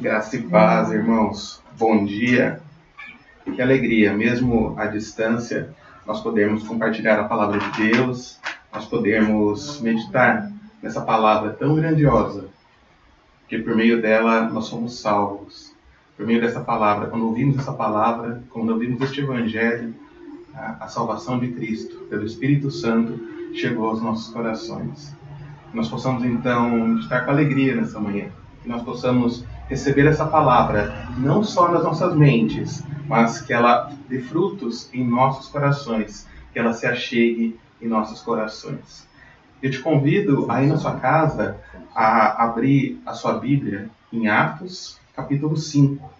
Graça e paz, irmãos. Bom dia. Que alegria, mesmo à distância, nós podemos compartilhar a palavra de Deus, nós podemos meditar nessa palavra tão grandiosa, que por meio dela nós somos salvos. Por meio dessa palavra, quando ouvimos essa palavra, quando ouvimos este evangelho, a, salvação de Cristo, pelo Espírito Santo, chegou aos nossos corações. Nós possamos então estar com alegria nessa manhã, que nós possamos receber essa palavra não só nas nossas mentes, mas que ela dê frutos em nossos corações, que ela se achegue em nossos corações. Eu te convido aí na sua casa a abrir a sua Bíblia em Atos, capítulo 5,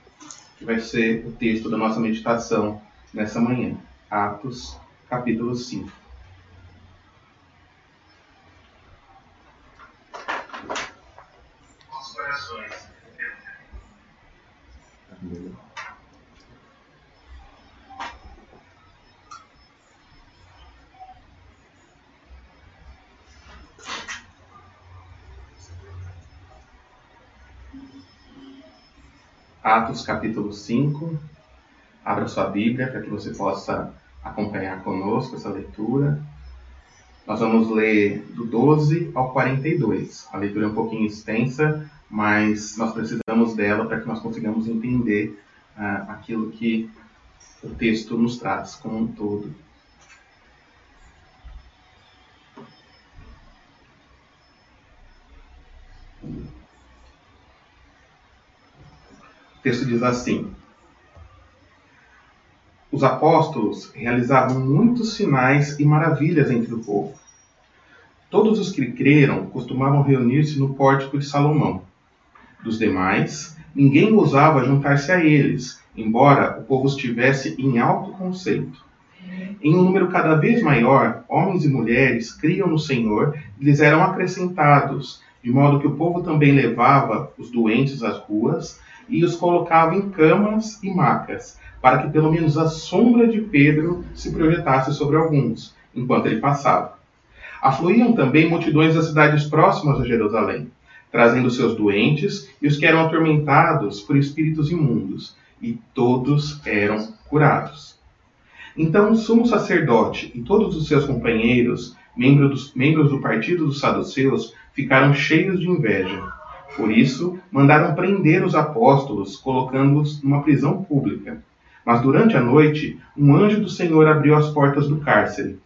que vai ser o texto da nossa meditação nessa manhã. Atos, capítulo 5. Atos capítulo 5. Abra sua Bíblia para que você possa acompanhar conosco essa leitura. Nós vamos ler do 12 ao 42. A leitura é um pouquinho extensa, mas nós precisamos dela para que nós consigamos entender uh, aquilo que o texto nos traz como um todo. O texto diz assim: Os apóstolos realizavam muitos sinais e maravilhas entre o povo. Todos os que creram costumavam reunir-se no pórtico de Salomão. Dos demais, ninguém ousava juntar-se a eles, embora o povo estivesse em alto conceito. Em um número cada vez maior, homens e mulheres criam no Senhor e lhes eram acrescentados, de modo que o povo também levava os doentes às ruas e os colocava em camas e macas, para que pelo menos a sombra de Pedro se projetasse sobre alguns, enquanto ele passava. Afluíam também multidões das cidades próximas a Jerusalém, trazendo seus doentes e os que eram atormentados por espíritos imundos, e todos eram curados. Então o sumo sacerdote e todos os seus companheiros, membros, membros do partido dos saduceus, ficaram cheios de inveja por isso, mandaram prender os apóstolos, colocando-os numa prisão pública. Mas durante a noite, um anjo do Senhor abriu as portas do cárcere,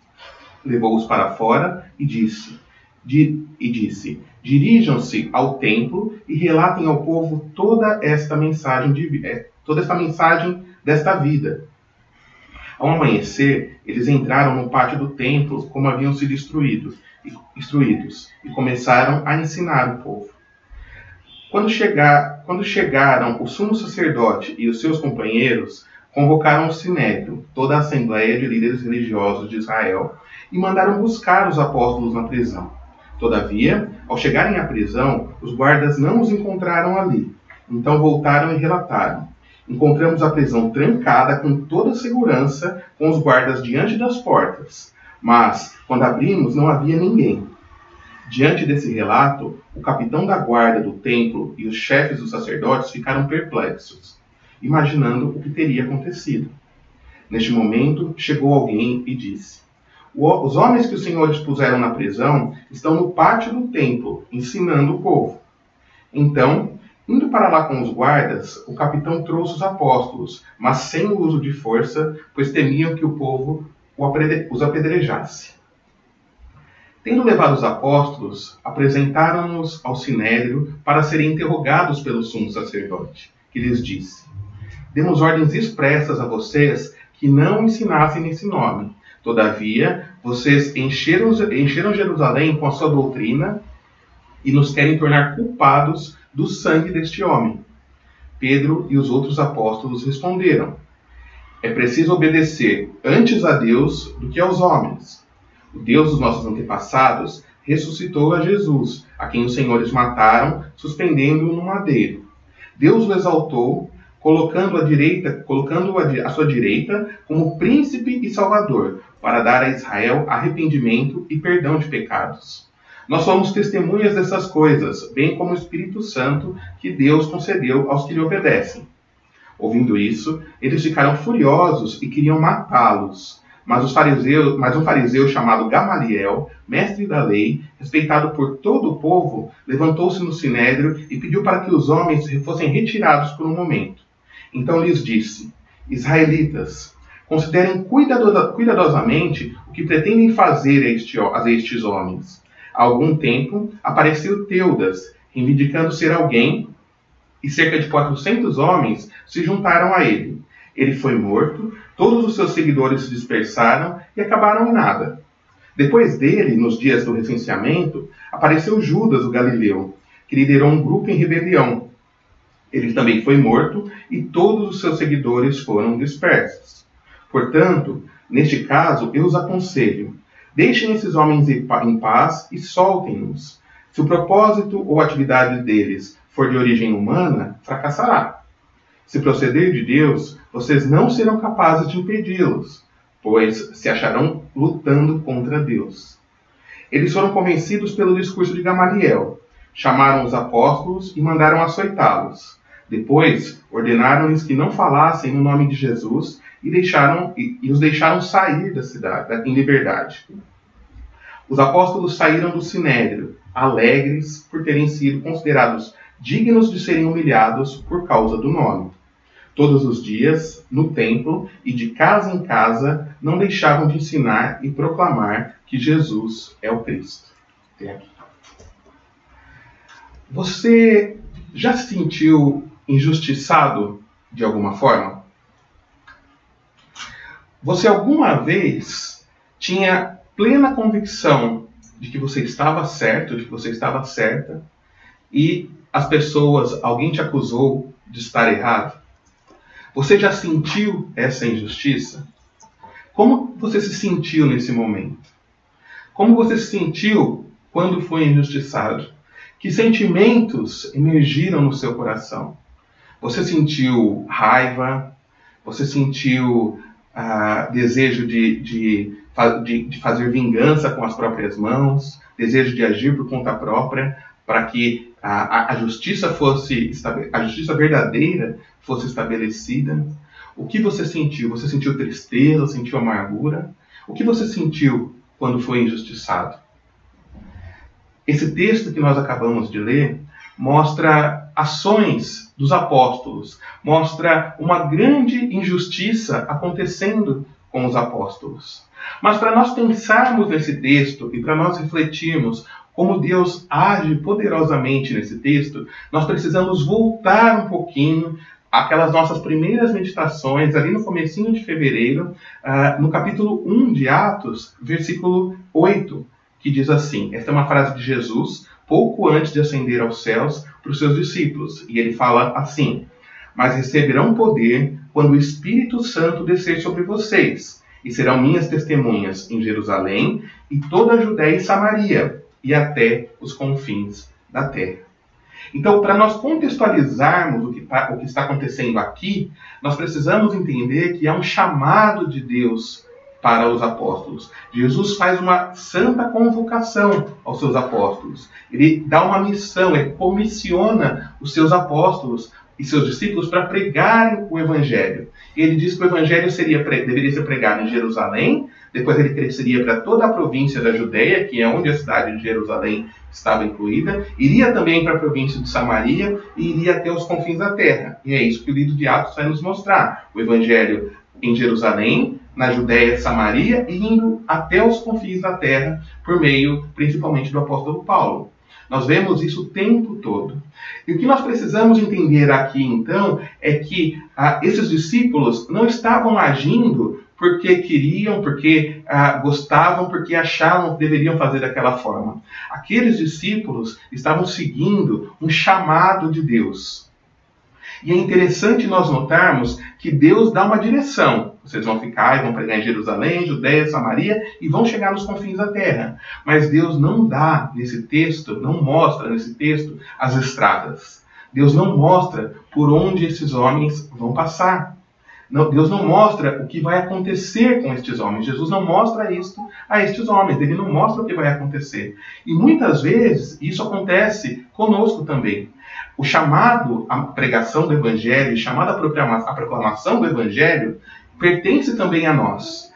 levou-os para fora e disse: di, e disse: Dirijam-se ao templo e relatem ao povo toda esta mensagem de, é, toda esta mensagem desta vida. Ao amanhecer, eles entraram no pátio do templo como haviam sido instruídos, instruídos e começaram a ensinar o povo. Quando, chegar, quando chegaram o sumo sacerdote e os seus companheiros, convocaram o sinédrio, toda a assembleia de líderes religiosos de Israel, e mandaram buscar os apóstolos na prisão. Todavia, ao chegarem à prisão, os guardas não os encontraram ali. Então voltaram e relataram: Encontramos a prisão trancada com toda segurança, com os guardas diante das portas. Mas, quando abrimos, não havia ninguém. Diante desse relato, o capitão da guarda do templo e os chefes dos sacerdotes ficaram perplexos, imaginando o que teria acontecido. Neste momento, chegou alguém e disse: Os homens que os senhores puseram na prisão estão no pátio do templo, ensinando o povo. Então, indo para lá com os guardas, o capitão trouxe os apóstolos, mas sem o uso de força, pois temiam que o povo os apedrejasse. Tendo levado os apóstolos, apresentaram-nos ao sinédrio para serem interrogados pelo sumo sacerdote, que lhes disse: Demos ordens expressas a vocês que não ensinassem nesse nome. Todavia, vocês encheram, encheram Jerusalém com a sua doutrina e nos querem tornar culpados do sangue deste homem. Pedro e os outros apóstolos responderam: É preciso obedecer antes a Deus do que aos homens. O Deus dos nossos antepassados ressuscitou a Jesus, a quem os senhores mataram, suspendendo-o no madeiro. Deus o exaltou, colocando a direita, colocando a, sua direita como príncipe e salvador, para dar a Israel arrependimento e perdão de pecados. Nós somos testemunhas dessas coisas, bem como o Espírito Santo que Deus concedeu aos que lhe obedecem. Ouvindo isso, eles ficaram furiosos e queriam matá-los. Mas, mas um fariseu chamado Gamaliel, mestre da lei, respeitado por todo o povo, levantou-se no sinédrio e pediu para que os homens fossem retirados por um momento. Então lhes disse: Israelitas, considerem cuidadosamente o que pretendem fazer a estes homens. Há algum tempo apareceu Teudas, reivindicando ser alguém, e cerca de 400 homens se juntaram a ele. Ele foi morto, todos os seus seguidores se dispersaram e acabaram em nada. Depois dele, nos dias do recenseamento, apareceu Judas, o Galileu, que liderou um grupo em rebelião. Ele também foi morto e todos os seus seguidores foram dispersos. Portanto, neste caso, eu os aconselho: deixem esses homens em paz e soltem-nos. Se o propósito ou atividade deles for de origem humana, fracassará. Se proceder de Deus, vocês não serão capazes de impedi-los, pois se acharão lutando contra Deus. Eles foram convencidos pelo discurso de Gamaliel, chamaram os apóstolos e mandaram açoitá-los. Depois, ordenaram-lhes que não falassem no nome de Jesus e, deixaram, e, e os deixaram sair da cidade em liberdade. Os apóstolos saíram do sinédrio, alegres por terem sido considerados dignos de serem humilhados por causa do nome. Todos os dias, no templo e de casa em casa, não deixavam de ensinar e proclamar que Jesus é o Cristo. Você já se sentiu injustiçado de alguma forma? Você alguma vez tinha plena convicção de que você estava certo, de que você estava certa, e as pessoas, alguém te acusou de estar errado? Você já sentiu essa injustiça? Como você se sentiu nesse momento? Como você se sentiu quando foi injustiçado? Que sentimentos emergiram no seu coração? Você sentiu raiva? Você sentiu ah, desejo de, de, de, de fazer vingança com as próprias mãos? Desejo de agir por conta própria? para que a, a, justiça fosse a justiça verdadeira fosse estabelecida. O que você sentiu? Você sentiu tristeza? Sentiu amargura? O que você sentiu quando foi injustiçado? Esse texto que nós acabamos de ler mostra ações dos apóstolos, mostra uma grande injustiça acontecendo com os apóstolos. Mas para nós pensarmos nesse texto e para nós refletirmos como Deus age poderosamente nesse texto, nós precisamos voltar um pouquinho aquelas nossas primeiras meditações, ali no comecinho de fevereiro, uh, no capítulo 1 de Atos, versículo 8, que diz assim, esta é uma frase de Jesus, pouco antes de ascender aos céus, para os seus discípulos, e ele fala assim, mas receberão poder quando o Espírito Santo descer sobre vocês, e serão minhas testemunhas em Jerusalém e toda a Judéia e Samaria, e até os confins da terra. Então, para nós contextualizarmos o que, tá, o que está acontecendo aqui, nós precisamos entender que há um chamado de Deus para os apóstolos. Jesus faz uma santa convocação aos seus apóstolos. Ele dá uma missão, ele comissiona os seus apóstolos e seus discípulos para pregarem o evangelho. Ele diz que o evangelho seria, deveria ser pregado em Jerusalém, depois ele cresceria para toda a província da Judéia, que é onde a cidade de Jerusalém estava incluída, iria também para a província de Samaria e iria até os confins da terra. E é isso que o livro de Atos vai nos mostrar. O evangelho em Jerusalém, na Judéia, Samaria e indo até os confins da terra por meio principalmente do apóstolo Paulo. Nós vemos isso o tempo todo. E o que nós precisamos entender aqui, então, é que ah, esses discípulos não estavam agindo porque queriam, porque ah, gostavam, porque achavam que deveriam fazer daquela forma. Aqueles discípulos estavam seguindo um chamado de Deus. E é interessante nós notarmos que Deus dá uma direção. Vocês vão ficar e vão pregar em Jerusalém, Judéia, Samaria e vão chegar nos confins da terra. Mas Deus não dá nesse texto, não mostra nesse texto as estradas. Deus não mostra por onde esses homens vão passar. Não, Deus não mostra o que vai acontecer com estes homens. Jesus não mostra isto a estes homens. Ele não mostra o que vai acontecer. E muitas vezes isso acontece conosco também. O chamado à pregação do Evangelho, chamado à proclamação do Evangelho, pertence também a nós.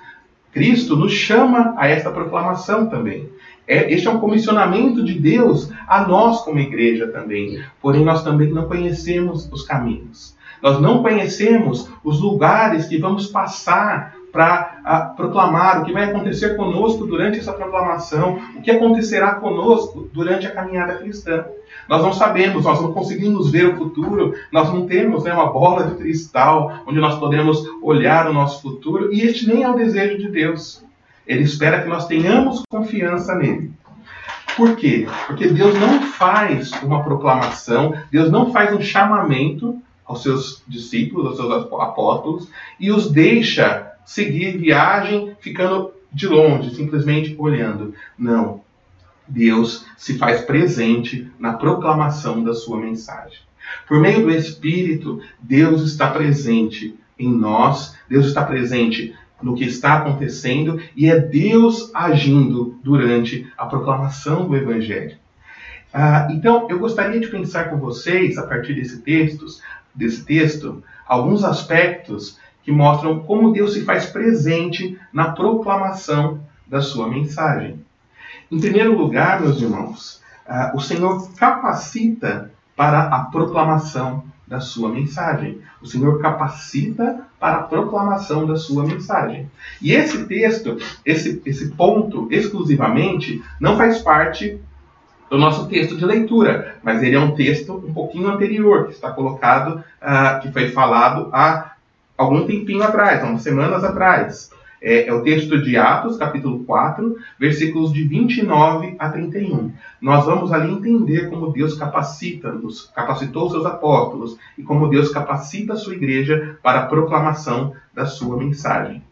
Cristo nos chama a esta proclamação também. É, este é um comissionamento de Deus a nós como igreja também. Porém, nós também não conhecemos os caminhos. Nós não conhecemos os lugares que vamos passar para proclamar o que vai acontecer conosco durante essa proclamação, o que acontecerá conosco durante a caminhada cristã. Nós não sabemos, nós não conseguimos ver o futuro, nós não temos né, uma bola de cristal onde nós podemos olhar o nosso futuro, e este nem é o desejo de Deus. Ele espera que nós tenhamos confiança nele. Por quê? Porque Deus não faz uma proclamação, Deus não faz um chamamento aos seus discípulos, aos seus apóstolos, e os deixa seguir viagem ficando de longe, simplesmente olhando. Não. Deus se faz presente na proclamação da sua mensagem. Por meio do Espírito, Deus está presente em nós, Deus está presente no que está acontecendo e é Deus agindo durante a proclamação do Evangelho. Ah, então, eu gostaria de pensar com vocês, a partir desse texto, desse texto, alguns aspectos que mostram como Deus se faz presente na proclamação da sua mensagem. Em primeiro lugar, meus irmãos, uh, o Senhor capacita para a proclamação da sua mensagem. O Senhor capacita para a proclamação da sua mensagem. E esse texto, esse, esse ponto exclusivamente, não faz parte do nosso texto de leitura, mas ele é um texto um pouquinho anterior, que está colocado, uh, que foi falado há algum tempinho atrás, umas semanas atrás. É, é, o texto de Atos, capítulo 4, versículos de 29 a 31. Nós vamos ali entender como Deus capacita, capacitou seus apóstolos e como Deus capacita a sua igreja para a proclamação da sua mensagem.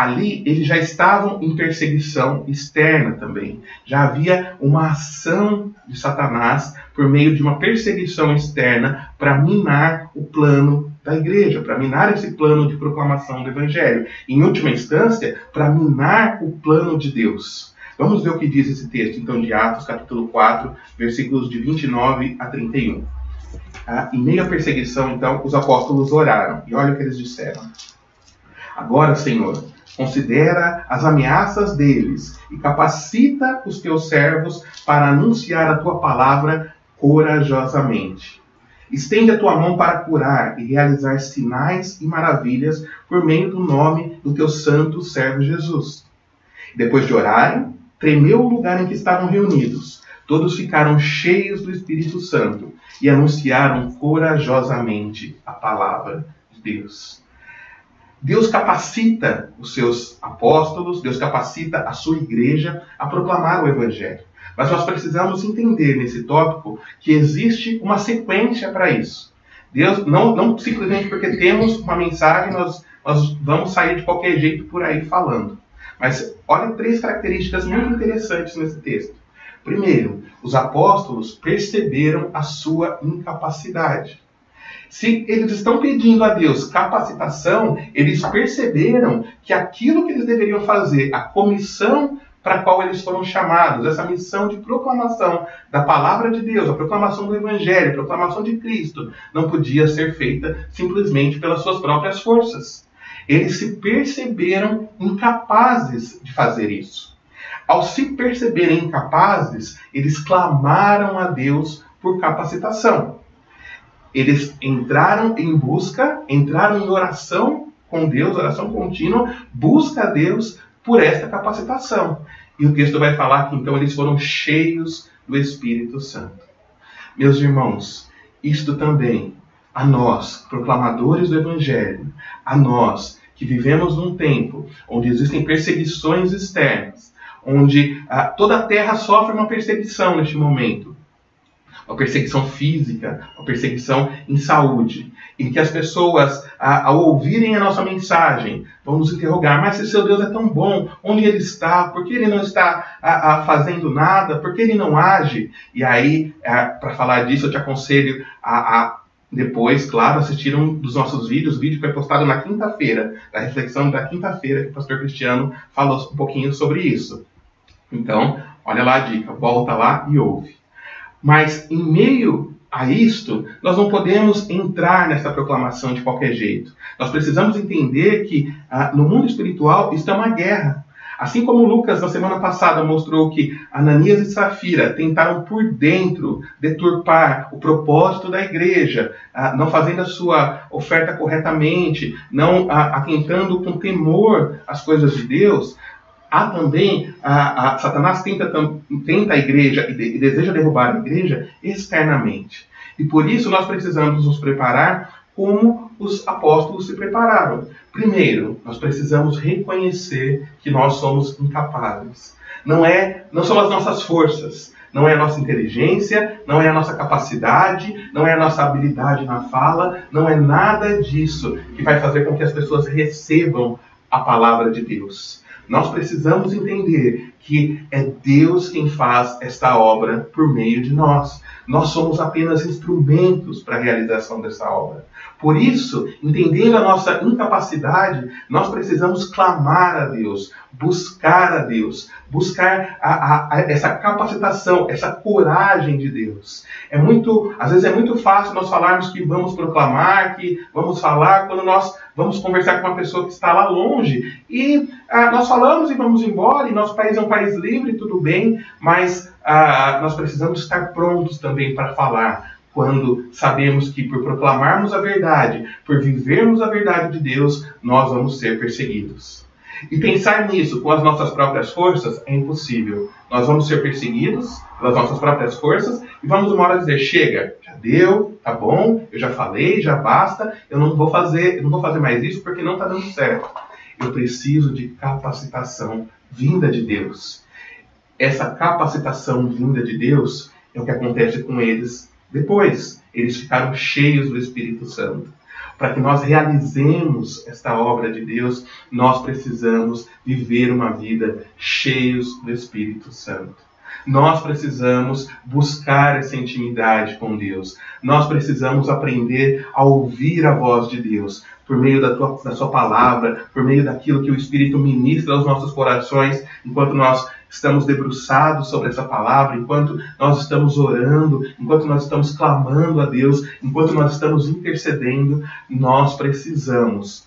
Ali eles já estavam em perseguição externa também. Já havia uma ação de Satanás por meio de uma perseguição externa para minar o plano da igreja, para minar esse plano de proclamação do evangelho. Em última instância, para minar o plano de Deus. Vamos ver o que diz esse texto, então, de Atos, capítulo 4, versículos de 29 a 31. Ah, em meio à perseguição, então, os apóstolos oraram. E olha o que eles disseram. Agora, Senhor, considera as ameaças deles e capacita os teus servos para anunciar a tua palavra corajosamente Estende a tua mão para curar e realizar sinais e maravilhas por meio do nome do teu santo servo Jesus. Depois de orarem, tremeu o lugar em que estavam reunidos. Todos ficaram cheios do Espírito Santo e anunciaram corajosamente a palavra de Deus. Deus capacita os seus apóstolos, Deus capacita a sua igreja a proclamar o Evangelho. Mas nós precisamos entender nesse tópico que existe uma sequência para isso. Deus não, não simplesmente porque temos uma mensagem nós, nós vamos sair de qualquer jeito por aí falando. Mas olha três características muito interessantes nesse texto. Primeiro, os apóstolos perceberam a sua incapacidade. Se eles estão pedindo a Deus capacitação, eles perceberam que aquilo que eles deveriam fazer, a comissão para a qual eles foram chamados, essa missão de proclamação da palavra de Deus, a proclamação do Evangelho, a proclamação de Cristo, não podia ser feita simplesmente pelas suas próprias forças. Eles se perceberam incapazes de fazer isso. Ao se perceberem incapazes, eles clamaram a Deus por capacitação. Eles entraram em busca, entraram em oração com Deus, oração contínua, busca a Deus por esta capacitação. E o texto vai falar que então eles foram cheios do Espírito Santo. Meus irmãos, isto também a nós, proclamadores do Evangelho, a nós que vivemos num tempo onde existem perseguições externas, onde ah, toda a terra sofre uma perseguição neste momento, uma perseguição física, uma perseguição em saúde, em que as pessoas, ao ouvirem a nossa mensagem, vão nos interrogar: mas se seu Deus é tão bom, onde ele está? Por que ele não está fazendo nada? Por que ele não age? E aí, para falar disso, eu te aconselho a, a depois, claro, assistiram um dos nossos vídeos. O vídeo foi postado na quinta-feira, da reflexão da quinta-feira, que o pastor Cristiano falou um pouquinho sobre isso. Então, olha lá a dica, volta lá e ouve. Mas em meio a isto, nós não podemos entrar nessa proclamação de qualquer jeito. Nós precisamos entender que ah, no mundo espiritual está uma guerra. Assim como Lucas, na semana passada, mostrou que Ananias e Safira tentaram por dentro deturpar o propósito da igreja, ah, não fazendo a sua oferta corretamente, não ah, atentando com temor às coisas de Deus, há também, a, a, Satanás tenta, tenta a igreja e, de, e deseja derrubar a igreja externamente. E por isso nós precisamos nos preparar como os apóstolos se prepararam. Primeiro, nós precisamos reconhecer que nós somos incapazes. Não é, não são as nossas forças, não é a nossa inteligência, não é a nossa capacidade, não é a nossa habilidade na fala, não é nada disso que vai fazer com que as pessoas recebam a palavra de Deus. Nós precisamos entender que é Deus quem faz esta obra por meio de nós. Nós somos apenas instrumentos para a realização dessa obra. Por isso, entendendo a nossa incapacidade, nós precisamos clamar a Deus, buscar a Deus, buscar a, a, a essa capacitação, essa coragem de Deus. É muito, às vezes é muito fácil nós falarmos que vamos proclamar, que vamos falar quando nós vamos conversar com uma pessoa que está lá longe e ah, nós falamos e vamos embora. E nosso país é um país livre, tudo bem, mas ah, nós precisamos estar prontos também para falar quando sabemos que por proclamarmos a verdade, por vivermos a verdade de Deus, nós vamos ser perseguidos. E pensar nisso com as nossas próprias forças é impossível. Nós vamos ser perseguidos pelas nossas próprias forças e vamos uma hora dizer: chega, já deu, tá bom, eu já falei, já basta, eu não vou fazer, eu não vou fazer mais isso porque não está dando certo. Eu preciso de capacitação vinda de Deus. Essa capacitação vinda de Deus é o que acontece com eles depois. Eles ficaram cheios do Espírito Santo. Para que nós realizemos esta obra de Deus, nós precisamos viver uma vida cheios do Espírito Santo. Nós precisamos buscar essa intimidade com Deus. Nós precisamos aprender a ouvir a voz de Deus por meio da, tua, da Sua palavra, por meio daquilo que o Espírito ministra aos nossos corações, enquanto nós estamos debruçados sobre essa palavra, enquanto nós estamos orando, enquanto nós estamos clamando a Deus, enquanto nós estamos intercedendo, nós precisamos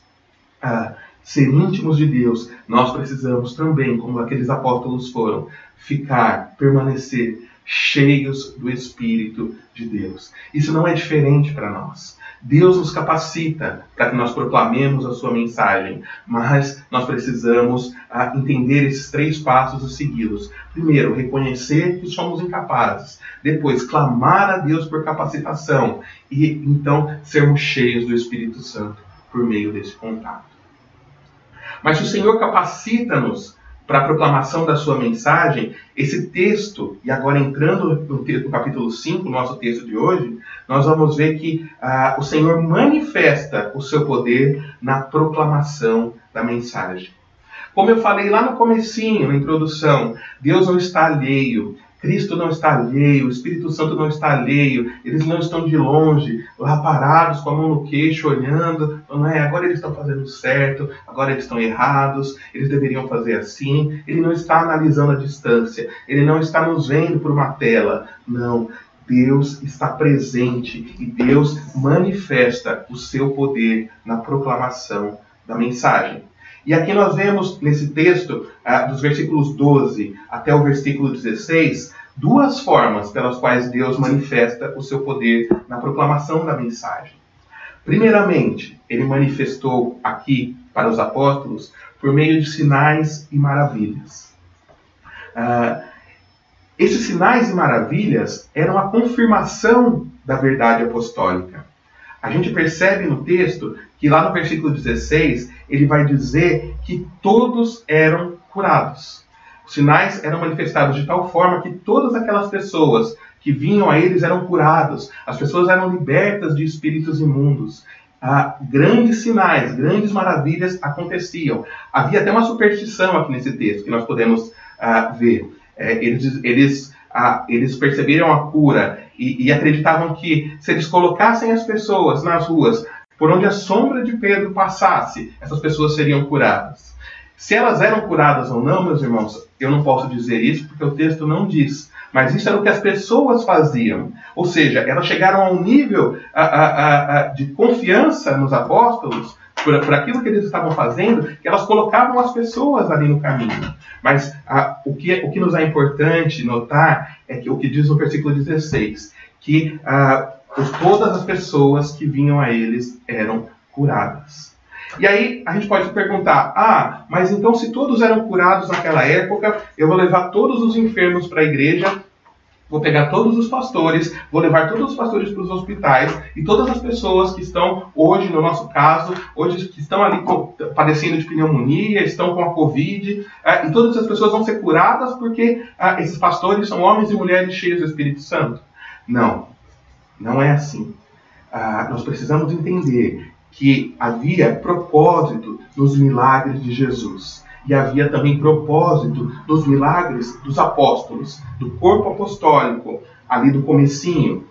ah, ser íntimos de Deus. Nós precisamos também, como aqueles apóstolos foram, ficar, permanecer cheios do Espírito de Deus. Isso não é diferente para nós. Deus nos capacita para que nós proclamemos a sua mensagem, mas nós precisamos ah, entender esses três passos e segui-los. Primeiro, reconhecer que somos incapazes. Depois, clamar a Deus por capacitação. E então, sermos cheios do Espírito Santo por meio desse contato. Mas se o Senhor capacita-nos para a proclamação da sua mensagem, esse texto, e agora entrando no, texto, no capítulo 5, nosso texto de hoje, nós vamos ver que ah, o Senhor manifesta o seu poder na proclamação da mensagem. Como eu falei lá no comecinho, na introdução, Deus não está alheio Cristo não está alheio, o Espírito Santo não está alheio, eles não estão de longe, lá parados com a mão no queixo, olhando, não é? Agora eles estão fazendo certo, agora eles estão errados, eles deveriam fazer assim. Ele não está analisando a distância, ele não está nos vendo por uma tela. Não, Deus está presente e Deus manifesta o seu poder na proclamação da mensagem. E aqui nós vemos nesse texto, ah, dos versículos 12 até o versículo 16, duas formas pelas quais Deus manifesta o seu poder na proclamação da mensagem. Primeiramente, ele manifestou aqui para os apóstolos por meio de sinais e maravilhas. Uh, esses sinais e maravilhas eram a confirmação da verdade apostólica. A gente percebe no texto que lá no versículo 16 ele vai dizer que todos eram curados. Os sinais eram manifestados de tal forma que todas aquelas pessoas que vinham a eles eram curados, as pessoas eram libertas de espíritos imundos. Ah, grandes sinais, grandes maravilhas aconteciam. Havia até uma superstição aqui nesse texto que nós podemos ah, ver. É, eles, eles, ah, eles perceberam a cura e, e acreditavam que se eles colocassem as pessoas nas ruas por onde a sombra de Pedro passasse, essas pessoas seriam curadas. Se elas eram curadas ou não, meus irmãos, eu não posso dizer isso porque o texto não diz. Mas isso era o que as pessoas faziam. Ou seja, elas chegaram a um nível a, a, a, de confiança nos apóstolos por, por, aquilo que eles estavam fazendo, que elas colocavam as pessoas ali no caminho. Mas o, que, o que nos é importante notar é que o que diz no versículo 16, que todas as pessoas que vinham a eles eram curadas. E aí a gente pode perguntar: ah, mas então se todos eram curados naquela época, eu vou levar todos os enfermos para a igreja, vou pegar todos os pastores, vou levar todos os pastores para os hospitais e todas as pessoas que estão hoje, no nosso caso, hoje que estão ali padecendo de pneumonia, estão com a Covid, ah, e todas as pessoas vão ser curadas porque ah, esses pastores são homens e mulheres cheios do Espírito Santo. Não, não é assim. Ah, nós precisamos entender que havia propósito nos milagres de Jesus. E havia também propósito nos milagres dos apóstolos, do corpo apostólico, ali do comecinho.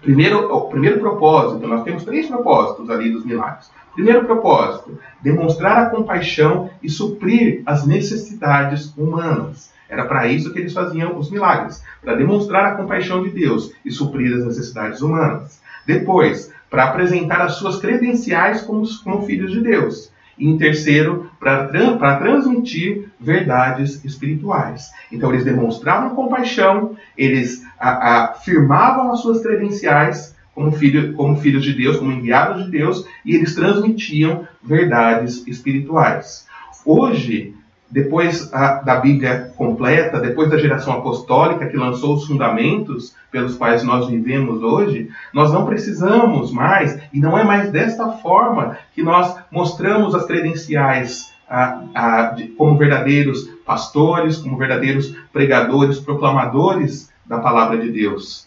Primeiro, o primeiro propósito, nós temos três propósitos ali dos milagres. Primeiro propósito, demonstrar a compaixão e suprir as necessidades humanas. Era para isso que eles faziam os milagres, para demonstrar a compaixão de Deus e suprir as necessidades humanas. Depois, para apresentar as suas credenciais como, como filhos de Deus. E em terceiro, para transmitir verdades espirituais. Então, eles demonstravam compaixão, eles afirmavam as suas credenciais como, filho, como filhos de Deus, como enviados de Deus, e eles transmitiam verdades espirituais. Hoje, depois a, da Bíblia completa, depois da geração apostólica que lançou os fundamentos pelos quais nós vivemos hoje, nós não precisamos mais, e não é mais desta forma que nós mostramos as credenciais a, a, de, como verdadeiros pastores, como verdadeiros pregadores, proclamadores da palavra de Deus.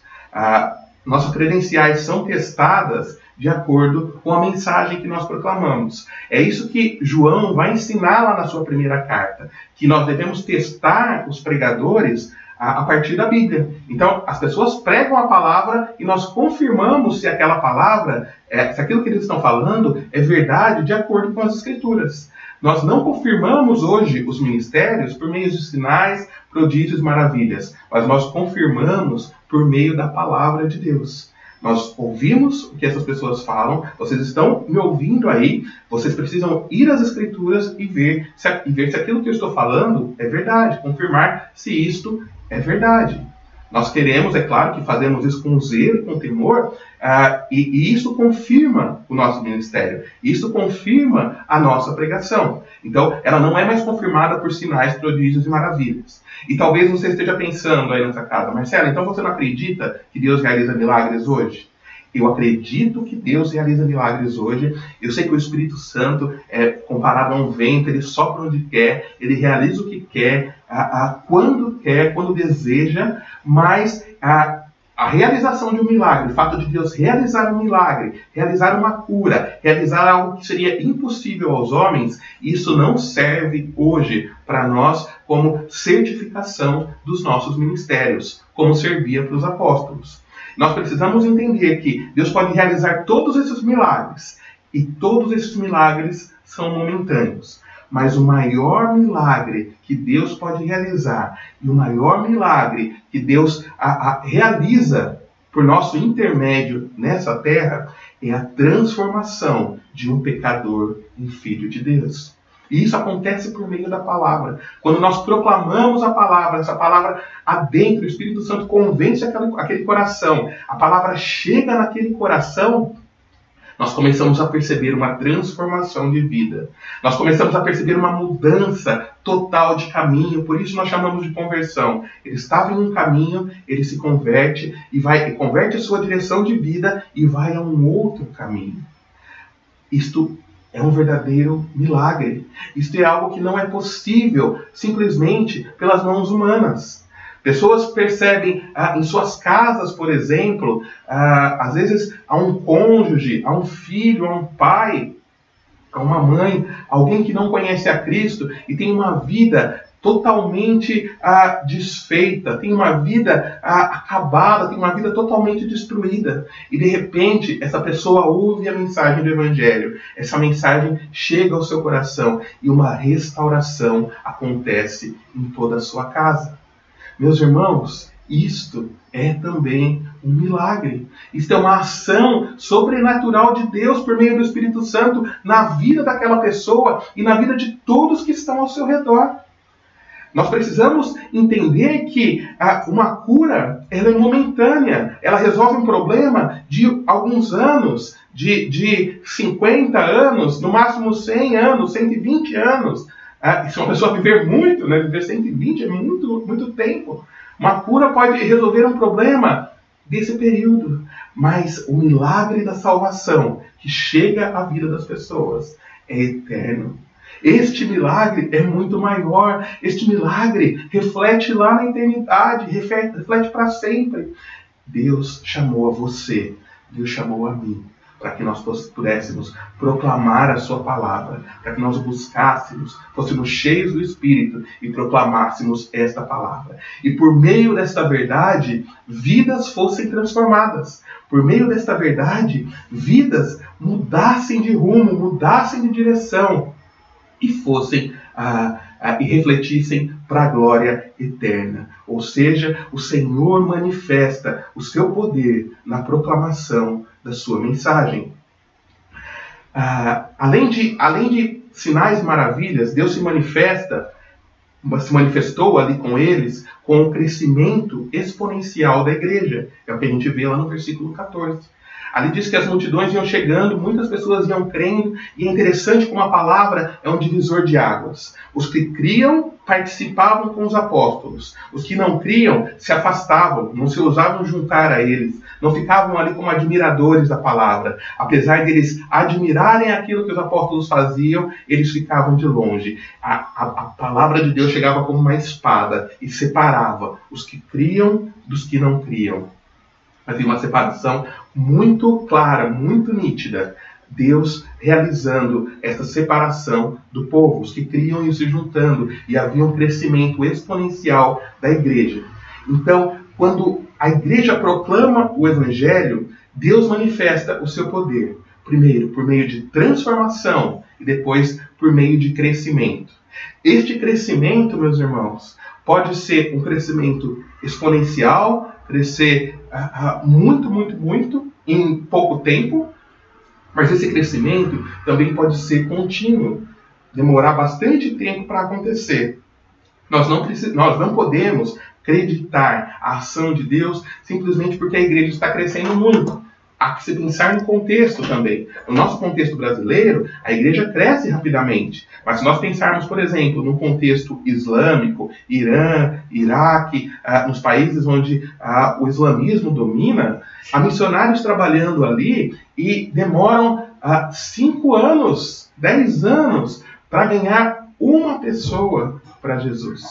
nossas credenciais são testadas de acordo com a mensagem que nós proclamamos. É isso que João vai ensinar lá na sua primeira carta, que nós devemos testar os pregadores a, partir da Bíblia. Então, as pessoas pregam a palavra e nós confirmamos se aquela palavra, é, se aquilo que eles estão falando é verdade de acordo com as Escrituras. Nós não confirmamos hoje os ministérios por meio de sinais, prodígios maravilhas, mas nós confirmamos por meio da palavra de Deus. Nós ouvimos o que essas pessoas falam, vocês estão me ouvindo aí, vocês precisam ir às Escrituras e ver se, e ver se aquilo que eu estou falando é verdade, confirmar se isto é verdade. Nós queremos, é claro, que fazemos isso com zelo, com temor, uh, e, e, isso confirma o nosso ministério. Isso confirma a nossa pregação. Então, ela não é mais confirmada por sinais, prodígios e maravilhas. E talvez você esteja pensando aí nessa casa, Marcelo, então você não acredita que Deus realiza milagres hoje? Eu acredito que Deus realiza milagres hoje. Eu sei que o Espírito Santo, é, comparado a um vento, ele sopra onde quer, ele realiza o que quer, a, a quando quer, quando deseja, mas a, a realização de um milagre, o fato de Deus realizar um milagre, realizar uma cura, realizar algo que seria impossível aos homens, isso não serve hoje para nós como certificação dos nossos ministérios, como servia para os apóstolos. Nós precisamos entender que Deus pode realizar todos esses milagres, e todos esses milagres são momentâneos. Mas o maior milagre que Deus pode realizar e o maior milagre que Deus a, a, realiza por nosso intermédio nessa terra é a transformação de um pecador em filho de Deus. E isso acontece por meio da palavra. Quando nós proclamamos a palavra, essa palavra adentro, o Espírito Santo convence aquele, aquele coração, a palavra chega naquele coração, nós começamos a perceber uma transformação de vida. Nós começamos a perceber uma mudança total de caminho, por isso nós chamamos de conversão. Ele estava em um caminho, ele se converte e vai converte a sua direção de vida e vai a um outro caminho. Isto é um verdadeiro milagre. Isto é algo que não é possível simplesmente pelas mãos humanas. Pessoas percebem ah, em suas casas, por exemplo, ah, às vezes a um cônjuge, a um filho, a um pai, a uma mãe, alguém que não conhece a Cristo e tem uma vida totalmente ah, desfeita, tem uma vida ah, acabada, tem uma vida totalmente destruída. E de repente, essa pessoa ouve a mensagem do Evangelho, essa mensagem chega ao seu coração e uma restauração acontece em toda a sua casa. Meus irmãos, isto é também um milagre. Isto é uma ação sobrenatural de Deus por meio do Espírito Santo na vida daquela pessoa e na vida de todos que estão ao seu redor. Nós precisamos entender que uma cura ela é momentânea, ela resolve um problema de alguns anos, de, de 50 anos, no máximo 100 anos, 120 anos. Ah, se uma pessoa viver muito, né, viver 120 é muito, muito tempo. Uma cura pode resolver um problema desse período, mas o milagre da salvação que chega à vida das pessoas é eterno. Este milagre é muito maior. Este milagre reflete lá na eternidade, reflete, para sempre. Deus chamou a você, Deus chamou a mim para que nós pudéssemos proclamar a Sua palavra, para que nós buscássemos, fôssemos cheios do Espírito e proclamássemos esta palavra. E por meio desta verdade, vidas fossem transformadas. Por meio desta verdade, vidas mudassem de rumo, mudassem de direção e fossem ah, ah, e refletissem para a glória eterna. Ou seja, o Senhor manifesta o seu poder na proclamação da sua mensagem. Ah, além, de, além de sinais maravilhas, Deus se manifesta, se manifestou ali com eles com o crescimento exponencial da igreja. É o que a gente vê lá no versículo 14. Ali diz que as multidões iam chegando, muitas pessoas iam crendo, e é interessante como a palavra é um divisor de águas. Os que criam participavam com os apóstolos, os que não criam se afastavam, não se ousavam juntar a eles, não ficavam ali como admiradores da palavra. Apesar deles admirarem aquilo que os apóstolos faziam, eles ficavam de longe. A, a, a palavra de Deus chegava como uma espada e separava os que criam dos que não criam. Havia uma separação muito clara, muito nítida. Deus realizando essa separação do povo, os que criam e se juntando, e havia um crescimento exponencial da igreja. Então, quando a igreja proclama o evangelho, Deus manifesta o seu poder, primeiro por meio de transformação e depois por meio de crescimento. Este crescimento, meus irmãos, pode ser um crescimento exponencial, crescer uh, muito, muito, muito em pouco tempo, mas esse crescimento também pode ser contínuo, demorar bastante tempo para acontecer. Nós não, nós não podemos acreditar a ação de Deus simplesmente porque a igreja está crescendo muito. Há que se pensar no contexto também. No nosso contexto brasileiro, a igreja cresce rapidamente. Mas se nós pensarmos, por exemplo, no contexto islâmico, Irã, Iraque, ah, nos países onde ah, o islamismo domina, há missionários trabalhando ali e demoram ah, cinco anos, dez anos para ganhar uma pessoa para Jesus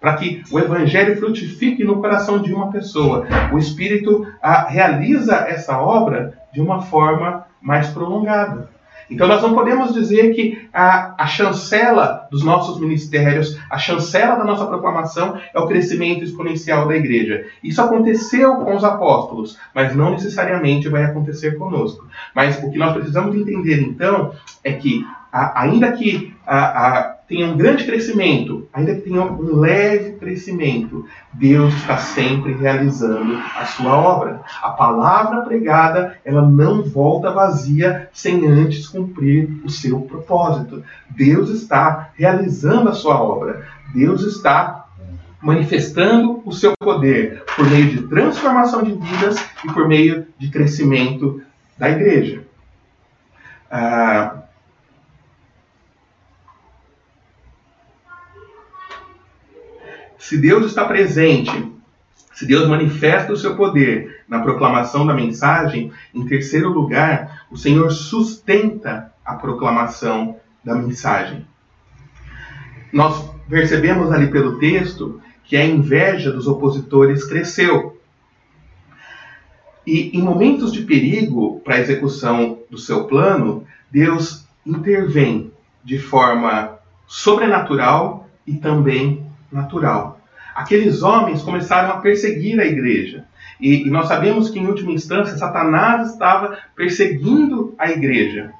para que o evangelho frutifique no coração de uma pessoa. O Espírito a, realiza essa obra de uma forma mais prolongada. Então nós não podemos dizer que a, a chancela dos nossos ministérios, a chancela da nossa proclamação é o crescimento exponencial da igreja. Isso aconteceu com os apóstolos, mas não necessariamente vai acontecer conosco. Mas o que nós precisamos entender então é que, a, ainda que a, tenha um grande crescimento, ainda que tenha um leve crescimento, Deus está sempre realizando a sua obra. A palavra pregada, ela não volta vazia sem antes cumprir o seu propósito. Deus está realizando a sua obra. Deus está manifestando o seu poder por meio de transformação de vidas e por meio de crescimento da igreja. Ah, Se Deus está presente, se Deus manifesta o seu poder na proclamação da mensagem, em terceiro lugar, o Senhor sustenta a proclamação da mensagem. Nós percebemos ali pelo texto que a inveja dos opositores cresceu. E em momentos de perigo para a execução do seu plano, Deus intervém de forma sobrenatural e também natural. Aqueles homens começaram a perseguir a igreja. E, e nós sabemos que, em última instância, Satanás estava perseguindo a igreja.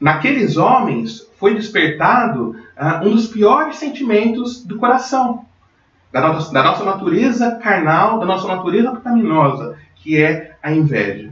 Naqueles homens foi despertado uh, um dos piores sentimentos do coração, da nossa, da nossa natureza carnal, da nossa natureza pecaminosa, que é a inveja.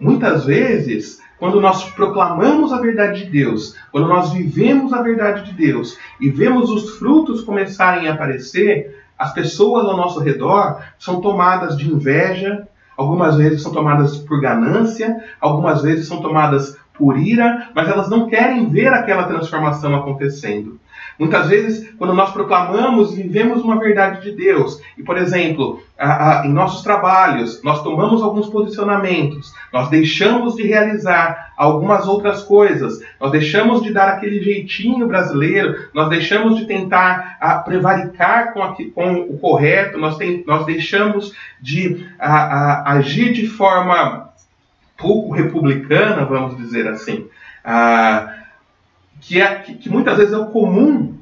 Muitas vezes, quando nós proclamamos a verdade de Deus, quando nós vivemos a verdade de Deus e vemos os frutos começarem a aparecer, as pessoas ao nosso redor são tomadas de inveja, algumas vezes são tomadas por ganância, algumas vezes são tomadas por ira, mas elas não querem ver aquela transformação acontecendo. Muitas vezes, quando nós proclamamos e vivemos uma verdade de Deus, e por exemplo, a, a, em nossos trabalhos, nós tomamos alguns posicionamentos, nós deixamos de realizar algumas outras coisas, nós deixamos de dar aquele jeitinho brasileiro, nós deixamos de tentar a, prevaricar com, com, o correto, nós, tem, nós deixamos de agir de forma pouco republicana, vamos dizer assim. Ah, que, é, que, que muitas vezes é o comum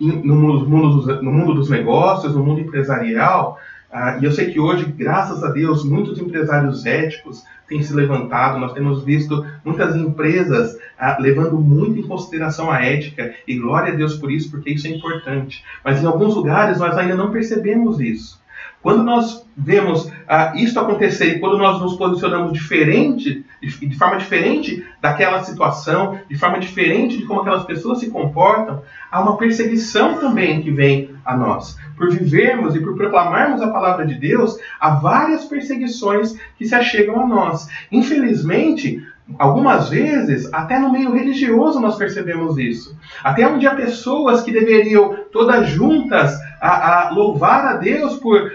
no mundo, dos, no mundo dos negócios, no mundo empresarial, uh, e eu sei que hoje, graças a Deus, muitos empresários éticos têm se levantado, nós temos visto muitas empresas uh, levando muito em consideração a ética, e glória a Deus por isso, porque isso é importante. Mas em alguns lugares nós ainda não percebemos isso. Quando nós vemos ah, isso acontecer e quando nós nos posicionamos diferente, de, de, forma diferente daquela situação, de forma diferente de como aquelas pessoas se comportam, há uma perseguição também que vem a nós. Por vivermos e por proclamarmos a palavra de Deus, há várias perseguições que se achegam a nós. Infelizmente, Algumas vezes, até no meio religioso, nós percebemos isso. Até onde há pessoas que deveriam, todas juntas, a, a louvar a Deus por,